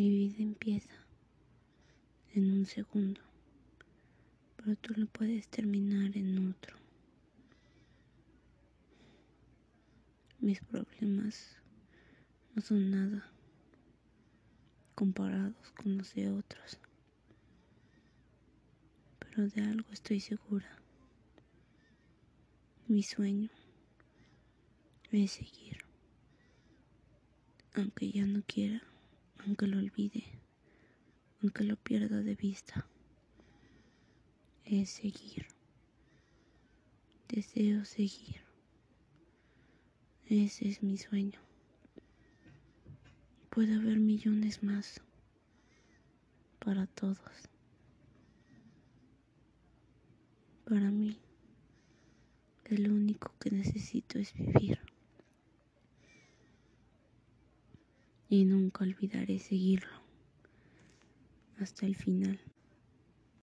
Mi vida empieza en un segundo, pero tú lo puedes terminar en otro. Mis problemas no son nada comparados con los de otros, pero de algo estoy segura. Mi sueño es seguir, aunque ya no quiera, aunque lo olvide, aunque lo pierda de vista. Es seguir. Deseo seguir. Ese es mi sueño. Puede haber millones más para todos. Para mí. El único que necesito es vivir. Y nunca olvidaré seguirlo hasta el final.